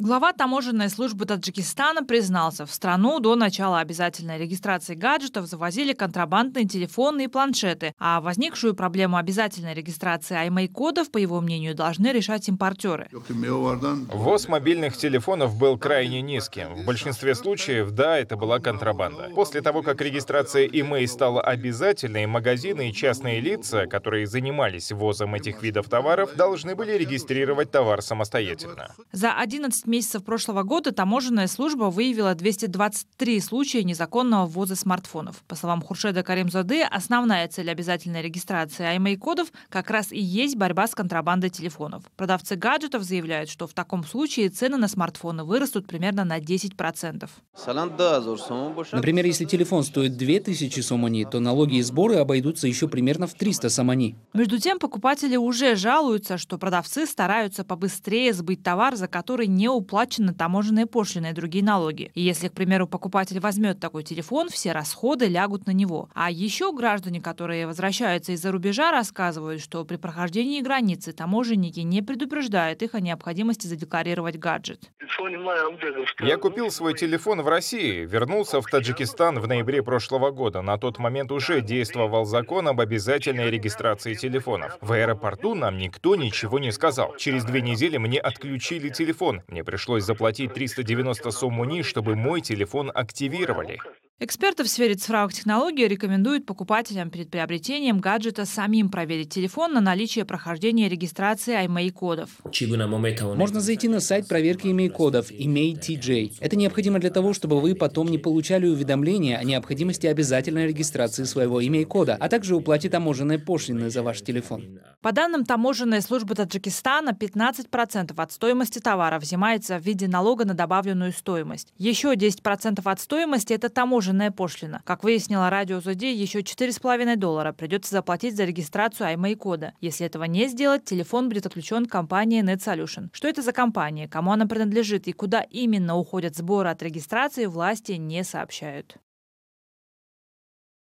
Глава таможенной службы Таджикистана признался, в страну до начала обязательной регистрации гаджетов завозили контрабандные телефоны и планшеты, а возникшую проблему обязательной регистрации IMEI-кодов, по его мнению, должны решать импортеры. Ввоз мобильных телефонов был крайне низким. В большинстве случаев, да, это была контрабанда. После того, как регистрация IMEI стала обязательной, магазины и частные лица, которые занимались ввозом этих видов товаров, должны были регистрировать товар самостоятельно. За 11 месяцев прошлого года таможенная служба выявила 223 случая незаконного ввоза смартфонов. По словам Хуршеда Каримзады, основная цель обязательной регистрации IMEI-кодов как раз и есть борьба с контрабандой телефонов. Продавцы гаджетов заявляют, что в таком случае цены на смартфоны вырастут примерно на 10%. Например, если телефон стоит 2000 сомани, то налоги и сборы обойдутся еще примерно в 300 сомани. Между тем, покупатели уже жалуются, что продавцы стараются побыстрее сбыть товар, за который не уплачены таможенные пошлины и другие налоги. И если, к примеру, покупатель возьмет такой телефон, все расходы лягут на него. А еще граждане, которые возвращаются из-за рубежа, рассказывают, что при прохождении границы таможенники не предупреждают их о необходимости задекларировать гаджет. Я купил свой телефон в России, вернулся в Таджикистан в ноябре прошлого года. На тот момент уже действовал закон об обязательной регистрации телефонов. В аэропорту нам никто ничего не сказал. Через две недели мне отключили телефон. Мне пришлось заплатить 390 соммуни, чтобы мой телефон активировали. Эксперты в сфере цифровых технологий рекомендуют покупателям перед приобретением гаджета самим проверить телефон на наличие прохождения регистрации IMEI-кодов. Можно зайти на сайт проверки имей-кодов Email TJ. Это необходимо для того, чтобы вы потом не получали уведомления о необходимости обязательной регистрации своего имей-кода, а также уплате таможенной пошлины за ваш телефон. По данным таможенной службы Таджикистана, 15% от стоимости товара взимается в виде налога на добавленную стоимость. Еще 10% от стоимости – это таможенная таможенная пошлина. Как выяснила радио ЗОДИ, еще 4,5 доллара придется заплатить за регистрацию IMEI-кода. Если этого не сделать, телефон будет отключен компанией NetSolution. Что это за компания, кому она принадлежит и куда именно уходят сборы от регистрации, власти не сообщают.